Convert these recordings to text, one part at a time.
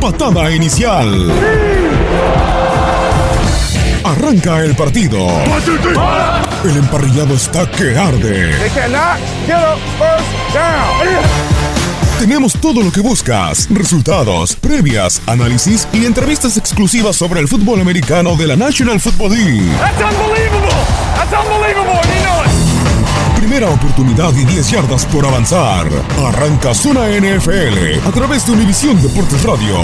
Patada inicial. Arranca el partido. El emparrillado está que arde. Tenemos todo lo que buscas, resultados, previas, análisis y entrevistas exclusivas sobre el fútbol americano de la National Football League. Primera oportunidad y 10 yardas por avanzar. Arranca Zona NFL a través de Univisión Deportes Radio.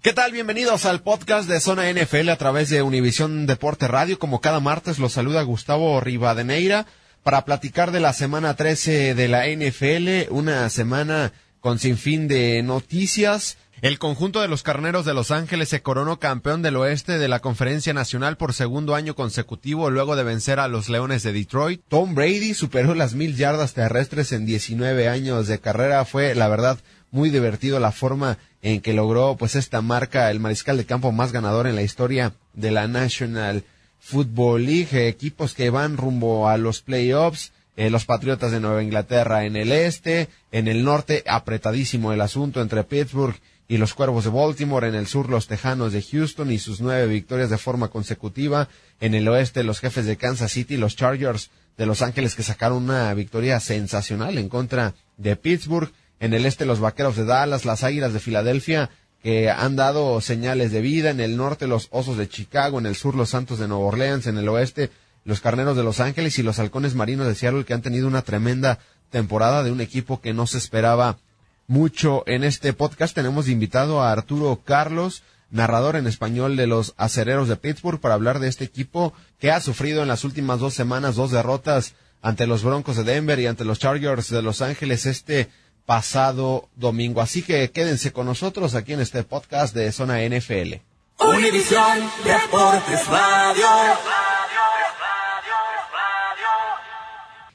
¿Qué tal? Bienvenidos al podcast de Zona NFL a través de Univisión Deporte Radio. Como cada martes los saluda Gustavo Rivadeneira para platicar de la semana 13 de la NFL, una semana con sinfín de noticias. El conjunto de los Carneros de Los Ángeles se coronó campeón del oeste de la Conferencia Nacional por segundo año consecutivo luego de vencer a los Leones de Detroit. Tom Brady superó las mil yardas terrestres en 19 años de carrera. Fue, la verdad, muy divertido la forma en que logró pues esta marca el mariscal de campo más ganador en la historia de la National Football League, equipos que van rumbo a los playoffs, eh, los Patriotas de Nueva Inglaterra en el este, en el norte apretadísimo el asunto entre Pittsburgh y los Cuervos de Baltimore, en el sur los Tejanos de Houston y sus nueve victorias de forma consecutiva, en el oeste los jefes de Kansas City, los Chargers de Los Ángeles que sacaron una victoria sensacional en contra de Pittsburgh, en el este los Vaqueros de Dallas, las Águilas de Filadelfia que han dado señales de vida, en el norte los Osos de Chicago, en el sur los Santos de Nueva Orleans, en el oeste los Carneros de Los Ángeles y los Halcones Marinos de Seattle que han tenido una tremenda temporada de un equipo que no se esperaba mucho en este podcast. Tenemos invitado a Arturo Carlos, narrador en español de los Acereros de Pittsburgh, para hablar de este equipo que ha sufrido en las últimas dos semanas dos derrotas ante los Broncos de Denver y ante los Chargers de Los Ángeles este pasado domingo. Así que quédense con nosotros aquí en este podcast de Zona NFL. Deportes Radio.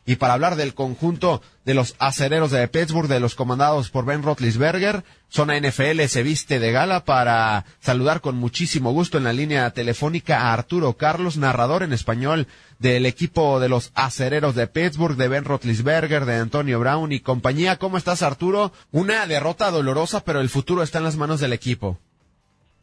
Y para hablar del conjunto de los acereros de Pittsburgh, de los comandados por Ben Roethlisberger, Zona NFL se viste de gala para saludar con muchísimo gusto en la línea telefónica a Arturo Carlos, narrador en español del equipo de los acereros de Pittsburgh, de Ben Roethlisberger, de Antonio Brown y compañía. ¿Cómo estás, Arturo? Una derrota dolorosa, pero el futuro está en las manos del equipo.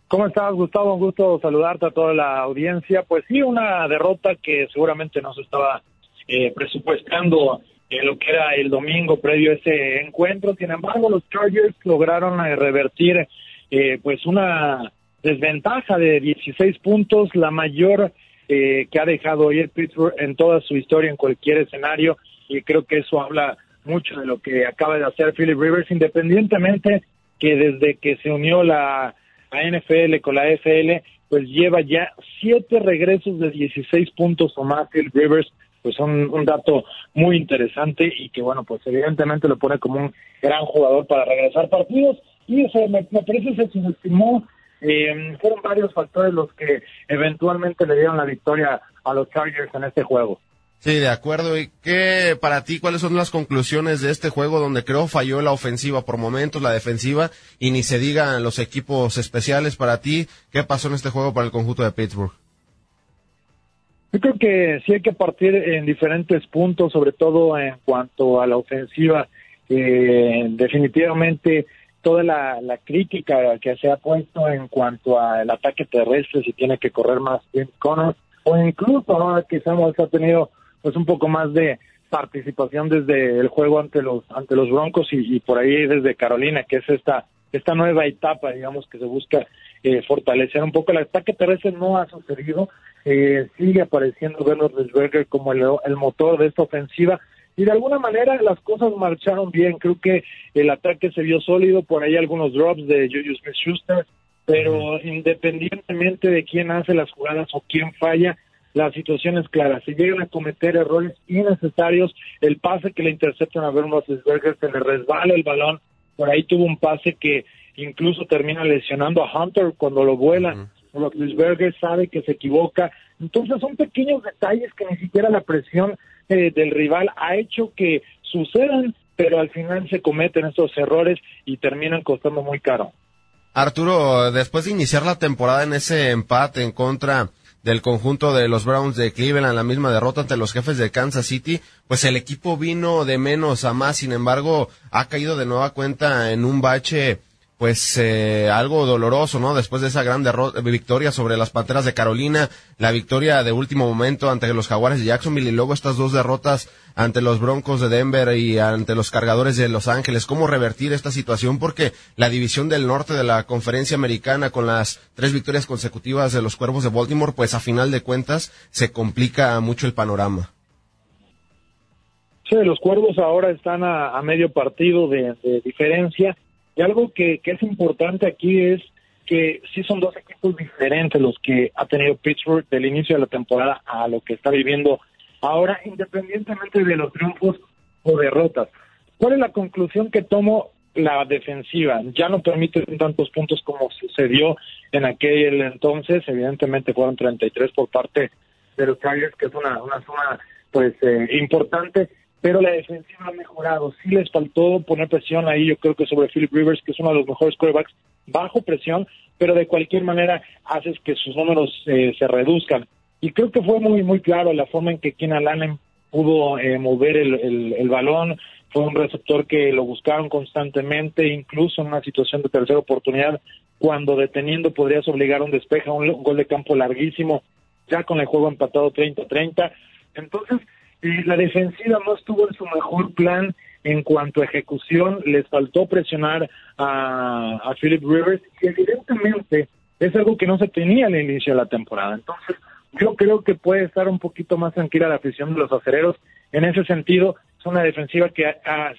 ¿Cómo estás, Gustavo? Un gusto saludarte a toda la audiencia. Pues sí, una derrota que seguramente no se estaba eh, presupuestando eh, lo que era el domingo previo a ese encuentro. Sin embargo, los Chargers lograron eh, revertir eh, pues una desventaja de 16 puntos, la mayor eh, que ha dejado el Pittsburgh en toda su historia en cualquier escenario y creo que eso habla mucho de lo que acaba de hacer Philip Rivers, independientemente que desde que se unió la, la NFL con la FL, pues lleva ya siete regresos de 16 puntos o más Philip Rivers, pues un, un dato muy interesante y que bueno, pues evidentemente lo pone como un gran jugador para regresar partidos y eso me, me parece se subestimó eh, fueron varios factores los que eventualmente le dieron la victoria a los Chargers en este juego. Sí, de acuerdo. ¿Y qué para ti, cuáles son las conclusiones de este juego donde creo falló la ofensiva por momentos, la defensiva, y ni se digan los equipos especiales para ti? ¿Qué pasó en este juego para el conjunto de Pittsburgh? Yo creo que sí hay que partir en diferentes puntos, sobre todo en cuanto a la ofensiva. Eh, definitivamente toda la, crítica que se ha puesto en cuanto al ataque terrestre, si tiene que correr más James Conner, o incluso ahora que Samuels ha tenido pues un poco más de participación desde el juego ante los ante los Broncos y, por ahí desde Carolina, que es esta esta nueva etapa, digamos, que se busca eh, fortalecer un poco. El ataque terrestre no ha sucedido, eh, sigue apareciendo Bernard Roethlisberger como el, el motor de esta ofensiva, y de alguna manera las cosas marcharon bien. Creo que el ataque se vio sólido, por ahí algunos drops de Julius Smith-Schuster, pero independientemente de quién hace las jugadas o quién falla, la situación es clara. Si llegan a cometer errores innecesarios, el pase que le interceptan a Bernard Roethlisberger se le resbala el balón. Por ahí tuvo un pase que incluso termina lesionando a Hunter cuando lo vuela. Uh sabe que se equivoca. Entonces son pequeños detalles que ni siquiera la presión eh, del rival ha hecho que sucedan, pero al final se cometen estos errores y terminan costando muy caro. Arturo, después de iniciar la temporada en ese empate en contra del conjunto de los Browns de Cleveland, la misma derrota ante los jefes de Kansas City, pues el equipo vino de menos a más, sin embargo, ha caído de nueva cuenta en un bache pues eh, algo doloroso, ¿no? Después de esa gran victoria sobre las Panteras de Carolina, la victoria de último momento ante los Jaguares de Jacksonville y luego estas dos derrotas ante los Broncos de Denver y ante los Cargadores de Los Ángeles. ¿Cómo revertir esta situación? Porque la división del norte de la conferencia americana con las tres victorias consecutivas de los Cuervos de Baltimore, pues a final de cuentas se complica mucho el panorama. Sí, los Cuervos ahora están a, medio partido de diferencia y algo que, que es importante aquí es que sí son dos equipos diferentes los que ha tenido Pittsburgh del inicio de la temporada a lo que está viviendo ahora, independientemente de los triunfos o derrotas. ¿Cuál es la conclusión que tomo? La defensiva ya no permite tantos puntos como sucedió en aquel entonces. Evidentemente fueron 33 por parte de los Tigers, que es una, una suma pues eh, importante pero la defensiva ha mejorado. Sí les faltó poner presión ahí, yo creo que sobre Philip Rivers, que es uno de los mejores quarterbacks, bajo presión, pero de cualquier manera haces que sus números eh, se reduzcan. Y creo que fue muy, muy claro la forma en que Keenan Allen pudo eh, mover el, el, balón, fue un receptor que lo buscaron constantemente, incluso en una situación de tercera oportunidad, cuando deteniendo podrías obligar a un despeje, un, un gol de campo larguísimo, ya con el juego empatado 30-30. Entonces, la defensiva no estuvo en su mejor plan en cuanto a ejecución, les faltó presionar a, a Philip Rivers y evidentemente es algo que no se tenía al inicio de la temporada. Entonces, yo creo que puede estar un poquito más tranquila la afición de los acereros. En ese sentido, es una defensiva que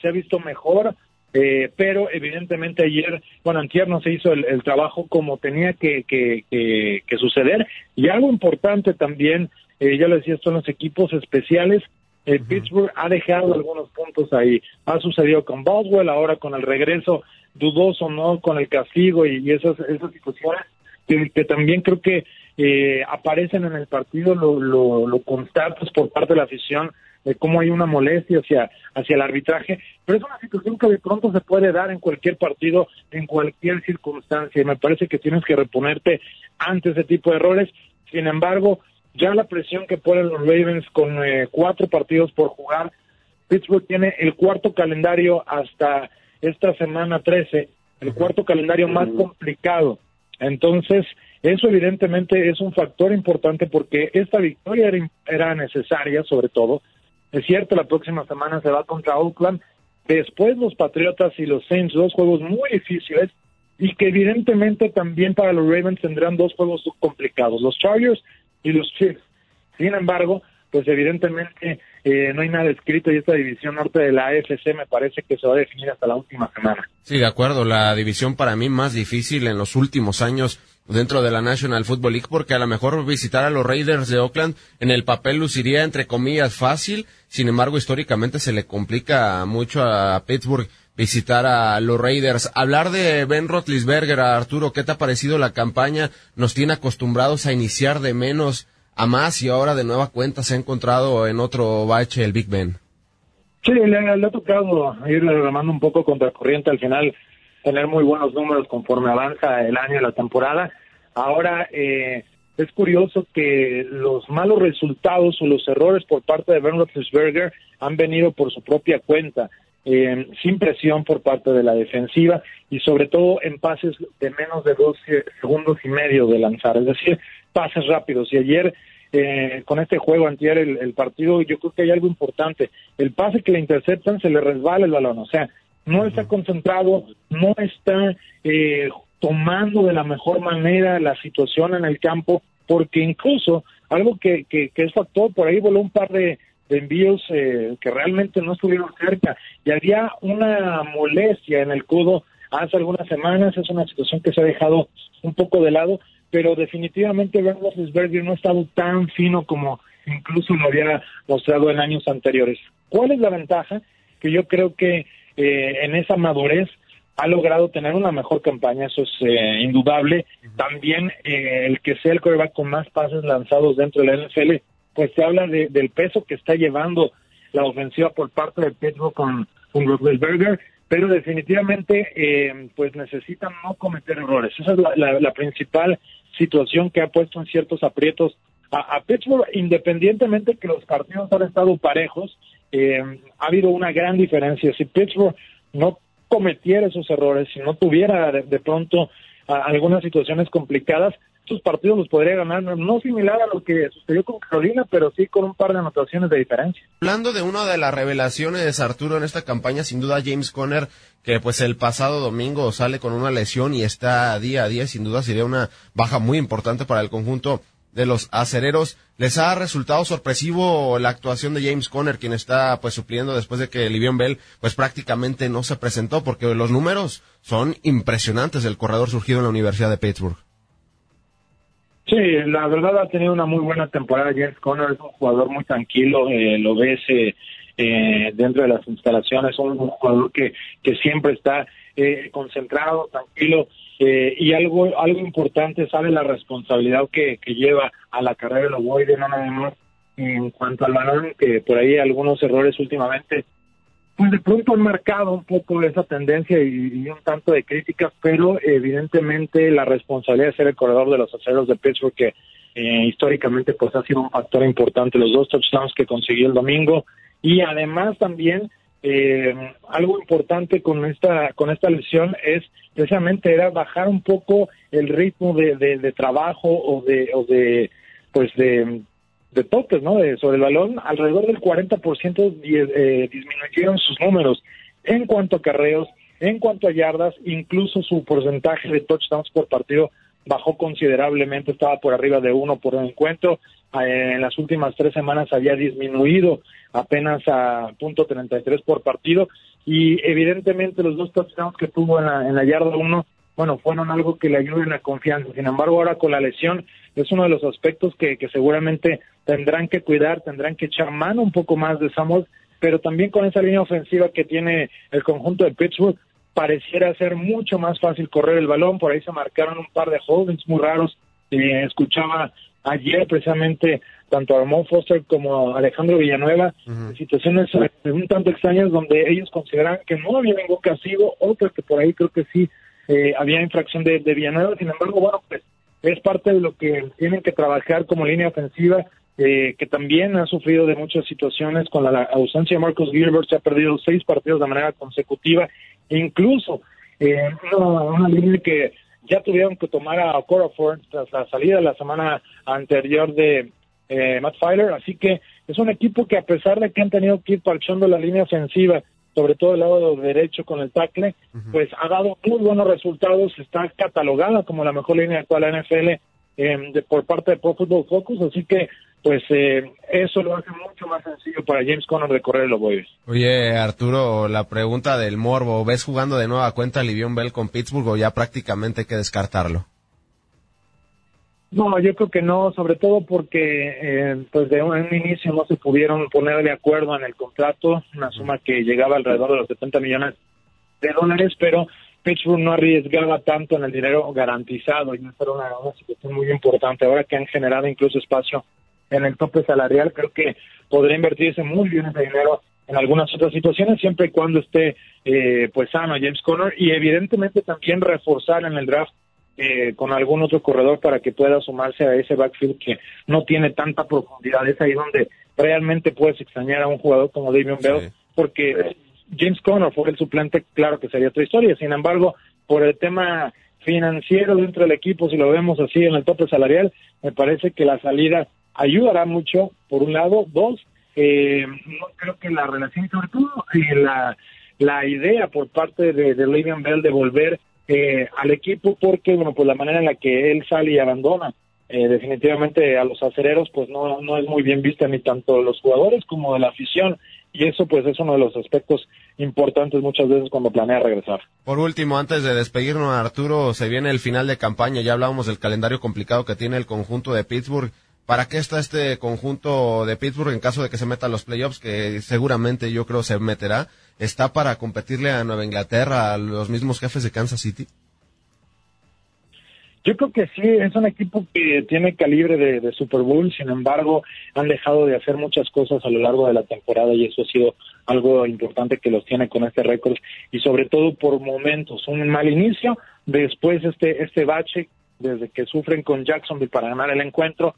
se ha visto mejor, eh, pero evidentemente ayer, bueno, antier no se hizo el, trabajo como tenía que, que, que, suceder. Y algo importante también, eh, ya lo decía, son los equipos especiales. Eh, Pittsburgh ha dejado algunos puntos ahí. Ha sucedido con Boswell, ahora con el regreso dudoso, ¿no? Con el castigo y, esas, esas situaciones que, también creo que eh, aparecen en el partido, lo, lo, lo constatas por parte de la afición de cómo hay una molestia hacia, hacia el arbitraje, pero es una situación que de pronto se puede dar en cualquier partido, en cualquier circunstancia, y me parece que tienes que reponerte ante ese tipo de errores. Sin embargo, ya la presión que ponen los Ravens con eh, cuatro partidos por jugar, Pittsburgh tiene el cuarto calendario hasta esta semana 13, el cuarto calendario más complicado. Entonces, eso evidentemente es un factor importante porque esta victoria era, era necesaria, sobre todo. Es cierto, la próxima semana se va contra Oakland, después los Patriotas y los Saints, dos juegos muy difíciles, y que evidentemente también para los Ravens tendrán dos juegos complicados. Los Chargers y los Chiefs. Sin embargo, pues evidentemente eh, no hay nada escrito y esta división norte de la AFC me parece que se va a definir hasta la última semana. Sí, de acuerdo, la división para mí más difícil en los últimos años dentro de la National Football League porque a lo mejor visitar a los Raiders de Oakland en el papel luciría entre comillas fácil, sin embargo históricamente se le complica mucho a Pittsburgh visitar a los Raiders. Hablar de Ben Roethlisberger, Arturo, ¿qué te ha parecido la campaña? Nos tiene acostumbrados a iniciar de menos a más y ahora de nueva cuenta se ha encontrado en otro bache el Big Ben. Sí, le, ha tocado ir remando un poco contra corriente al final, tener muy buenos números conforme avanza el año y la temporada. Ahora, eh, es curioso que los malos resultados o los errores por parte de Ben Roethlisberger han venido por su propia cuenta, eh, sin presión por parte de la defensiva y sobre todo en pases de menos de dos segundos y medio de lanzar, es decir, pases rápidos. Y ayer eh, con este juego antier el, partido, yo creo que hay algo importante. El pase que le interceptan se le resbala el balón, o sea, no está concentrado, no está eh, tomando de la mejor manera la situación en el campo, porque incluso algo que, que, es factor, por ahí voló un par de, envíos eh, que realmente no estuvieron cerca y había una molestia en el codo hace algunas semanas, es una situación que se ha dejado un poco de lado, pero definitivamente Ben Roethlisberger no ha estado tan fino como incluso lo había mostrado en años anteriores. ¿Cuál es la ventaja? Que yo creo que eh, en esa madurez ha logrado tener una mejor campaña, eso es eh, indudable. También eh, el que sea el coreback con más pases lanzados dentro de la NFL, pues se habla de, del peso que está llevando la ofensiva por parte de Pedro con, con Roethlisberger, pero definitivamente eh, pues necesitan no cometer errores. Esa es la, principal situación que ha puesto en ciertos aprietos a, a Pittsburgh, independientemente que los partidos han estado parejos, eh, ha habido una gran diferencia. Si Pittsburgh no cometiera esos errores, si no tuviera de, pronto algunas situaciones complicadas, sus partidos los podría ganar, no similar a lo que sucedió con Carolina, pero sí con un par de anotaciones de diferencia. Hablando de una de las revelaciones, Arturo, en esta campaña, sin duda James Conner, que pues el pasado domingo sale con una lesión y está día a día, sin duda sería una baja muy importante para el conjunto de los acereros. ¿Les ha resultado sorpresivo la actuación de James Conner, quien está pues supliendo después de que Livion Bell pues prácticamente no se presentó? Porque los números son impresionantes del corredor surgido en la Universidad de Pittsburgh. Sí, la verdad ha tenido una muy buena temporada. James Conner es un jugador muy tranquilo, eh, lo ves eh, eh, dentro de las instalaciones, un, jugador que, que siempre está eh, concentrado, tranquilo. Eh, y algo algo importante, sabe la responsabilidad que, que lleva a la carrera de Ovoide, no nada más en cuanto al balón, que por ahí algunos errores últimamente, pues de pronto han marcado un poco esa tendencia y, un tanto de críticas, pero evidentemente la responsabilidad de ser el corredor de los aceros de Pittsburgh, que eh, históricamente pues ha sido un factor importante, los dos touchdowns que consiguió el domingo, y además también eh, algo importante con esta con esta lesión es precisamente era bajar un poco el ritmo de, de, trabajo o de o de pues de, de toques no de, sobre el balón alrededor del 40% eh, disminuyeron sus números en cuanto a carreos en cuanto a yardas incluso su porcentaje de touchdowns por partido bajó considerablemente estaba por arriba de uno por encuentro eh, en las últimas tres semanas había disminuido apenas a punto 33 por partido y evidentemente los dos touchdowns que tuvo en la, en la yarda 1 bueno, fueron algo que le ayuden a confianza. Sin embargo, ahora con la lesión es uno de los aspectos que, que seguramente tendrán que cuidar, tendrán que echar mano un poco más de Samuel, pero también con esa línea ofensiva que tiene el conjunto de Pittsburgh, pareciera ser mucho más fácil correr el balón. Por ahí se marcaron un par de holdings muy raros. Eh, escuchaba ayer precisamente tanto a Ramón Foster como a Alejandro Villanueva, situaciones eh, un tanto extrañas donde ellos consideran que no había ningún castigo, otras que por ahí creo que sí eh, había infracción de, Villanueva, sin embargo, bueno, pues es parte de lo que tienen que trabajar como línea ofensiva, eh, que también ha sufrido de muchas situaciones con la, ausencia de Marcos Gilbert, se ha perdido seis partidos de manera consecutiva, incluso eh, una, línea que ya tuvieron que tomar a Ford tras la salida la semana anterior de eh, Matt Filer, así que es un equipo que a pesar de que han tenido que ir parchando la línea ofensiva, sobre todo el lado derecho con el tackle, pues ha dado muy buenos resultados, está catalogada como la mejor línea actual de la NFL eh, de, por parte de Pro Football Focus, así que pues eh, eso lo hace mucho más sencillo para James Conner de correr los Boys. Oye, Arturo, la pregunta del morbo, ¿ves jugando de nueva cuenta a Livion Bell con Pittsburgh o ya prácticamente hay que descartarlo? No, yo creo que no, sobre todo porque eh, pues de un, inicio no se pudieron poner de acuerdo en el contrato, una suma que llegaba alrededor de los 70 millones de dólares, pero Pittsburgh no arriesgaba tanto en el dinero garantizado y eso era una, situación muy importante. Ahora que han generado incluso espacio en el tope salarial, creo que podría invertirse muy bien ese dinero en algunas otras situaciones, siempre y cuando esté eh, pues sano James Conner y evidentemente también reforzar en el draft eh, con algún otro corredor para que pueda sumarse a ese backfield que no tiene tanta profundidad. Es ahí donde realmente puedes extrañar a un jugador como David Bell, porque James Conner fue el suplente, claro que sería otra historia. Sin embargo, por el tema financiero dentro del equipo, si lo vemos así en el tope salarial, me parece que la salida ayudará mucho, por un lado. Dos, eh, no creo que la relación, sobre todo eh, la, la idea por parte de, de Le'Veon Bell de volver eh, al equipo, porque, bueno, pues la manera en la que él sale y abandona eh, definitivamente a los acereros, pues no, no es muy bien vista ni tanto de los jugadores como de la afición. Y eso, pues, es uno de los aspectos importantes muchas veces cuando planea regresar. Por último, antes de despedirnos, Arturo, se viene el final de campaña. Ya hablábamos del calendario complicado que tiene el conjunto de Pittsburgh. ¿Para qué está este conjunto de Pittsburgh en caso de que se meta a los playoffs, que seguramente yo creo se meterá? ¿Está para competirle a Nueva Inglaterra, a los mismos jefes de Kansas City? Yo creo que sí, es un equipo que tiene calibre de, Super Bowl, sin embargo, han dejado de hacer muchas cosas a lo largo de la temporada y eso ha sido algo importante que los tiene con este récord y sobre todo por momentos, un mal inicio, después este, este bache desde que sufren con Jacksonville para ganar el encuentro,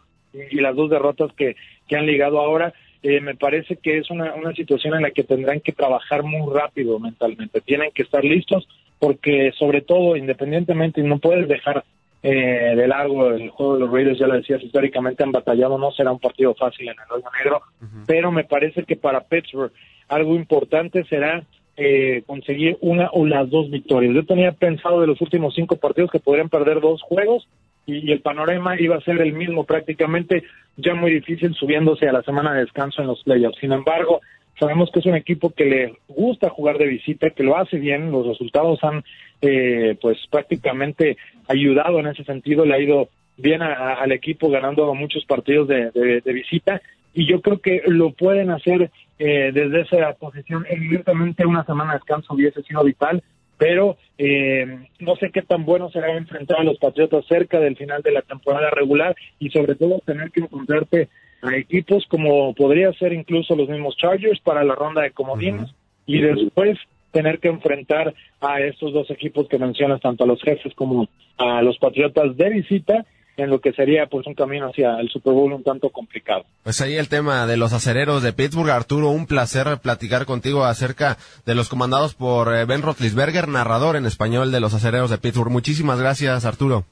y las dos derrotas que, que han ligado ahora, eh, me parece que es una, una situación en la que tendrán que trabajar muy rápido mentalmente. Tienen que estar listos porque sobre todo, independientemente, no puedes dejar eh, de largo el juego de los Raiders, ya lo decías, históricamente han batallado, no será un partido fácil en el hoyo negro, pero me parece que para Pittsburgh algo importante será eh, conseguir una o las dos victorias. Yo tenía pensado de los últimos cinco partidos que podrían perder dos juegos y, el panorama iba a ser el mismo prácticamente, ya muy difícil subiéndose a la semana de descanso en los playoffs. Sin embargo, sabemos que es un equipo que le gusta jugar de visita, que lo hace bien, los resultados han eh, pues prácticamente ayudado en ese sentido, le ha ido bien al equipo ganando muchos partidos de, de, visita y yo creo que lo pueden hacer eh, desde esa posición. Evidentemente una semana de descanso hubiese sido vital, pero eh, no sé qué tan bueno será enfrentar a los Patriotas cerca del final de la temporada regular y sobre todo tener que encontrarte a equipos como podría ser incluso los mismos Chargers para la ronda de comodines y después tener que enfrentar a estos dos equipos que mencionas, tanto a los jefes como a los Patriotas de visita en lo que sería pues un camino hacia el Super Bowl un tanto complicado. Pues ahí el tema de los acereros de Pittsburgh. Arturo, un placer platicar contigo acerca de los comandados por eh, Ben Roethlisberger, narrador en español de los acereros de Pittsburgh. Muchísimas gracias, Arturo.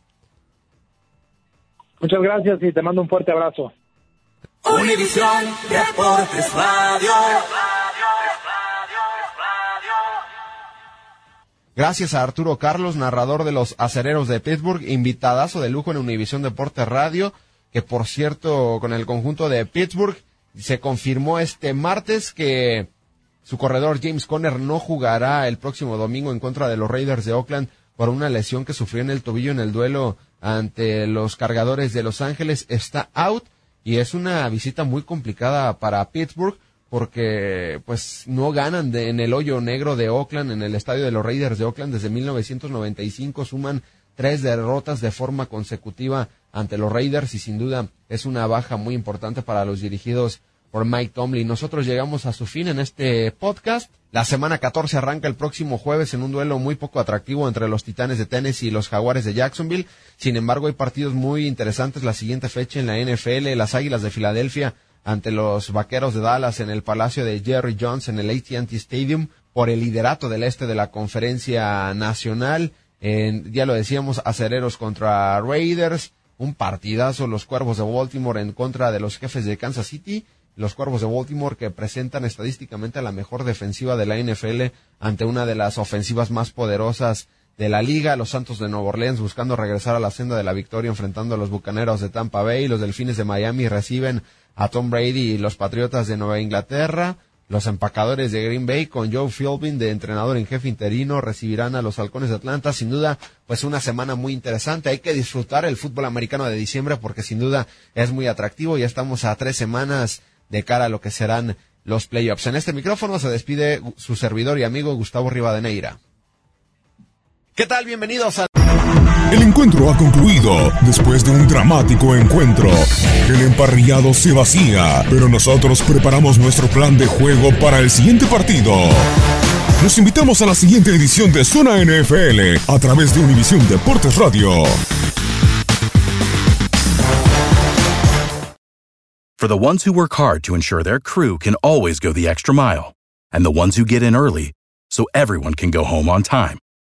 Muchas gracias y te mando un fuerte abrazo. Univisión Deportes Radio. Gracias a Arturo Carlos, narrador de los acereros de Pittsburgh, invitadazo de lujo en Univisión Deporte Radio, que por cierto, con el conjunto de Pittsburgh, se confirmó este martes que su corredor James Conner no jugará el próximo domingo en contra de los Raiders de Oakland por una lesión que sufrió en el tobillo en el duelo ante los cargadores de Los Ángeles. Está out y es una visita muy complicada para Pittsburgh porque pues no ganan de, en el hoyo negro de Oakland, en el estadio de los Raiders de Oakland desde 1995, suman tres derrotas de forma consecutiva ante los Raiders y sin duda es una baja muy importante para los dirigidos por Mike Tomlin. Nosotros llegamos a su fin en este podcast. La semana 14 arranca el próximo jueves en un duelo muy poco atractivo entre los Titanes de Tennessee y los Jaguares de Jacksonville. Sin embargo, hay partidos muy interesantes la siguiente fecha en la NFL. Las Águilas de Filadelfia ante los Vaqueros de Dallas en el Palacio de Jerry Jones en el AT&T Stadium por el liderato del este de la Conferencia Nacional. En, ya lo decíamos, acereros contra Raiders, un partidazo los Cuervos de Baltimore en contra de los jefes de Kansas City, los Cuervos de Baltimore que presentan estadísticamente la mejor defensiva de la NFL ante una de las ofensivas más poderosas de la liga, los Santos de Nueva Orleans buscando regresar a la senda de la victoria enfrentando a los Bucaneros de Tampa Bay, los Delfines de Miami reciben a Tom Brady y los Patriotas de Nueva Inglaterra. Los empacadores de Green Bay con Joe Philbin de entrenador en jefe interino recibirán a los Halcones de Atlanta. Sin duda, pues una semana muy interesante. Hay que disfrutar el fútbol americano de diciembre porque sin duda es muy atractivo. Ya estamos a tres semanas de cara a lo que serán los playoffs. En este micrófono se despide su servidor y amigo Gustavo Rivadeneira. ¿Qué tal? Bienvenidos a... El encuentro ha concluido después de un dramático encuentro. El emparrillado se vacía, pero nosotros preparamos nuestro plan de juego para el siguiente partido. Los invitamos a la siguiente edición de Zona NFL a través de Univisión Deportes Radio. For the ones who work hard to ensure their crew can always go the extra mile, and the ones who get in early so everyone can go home on time,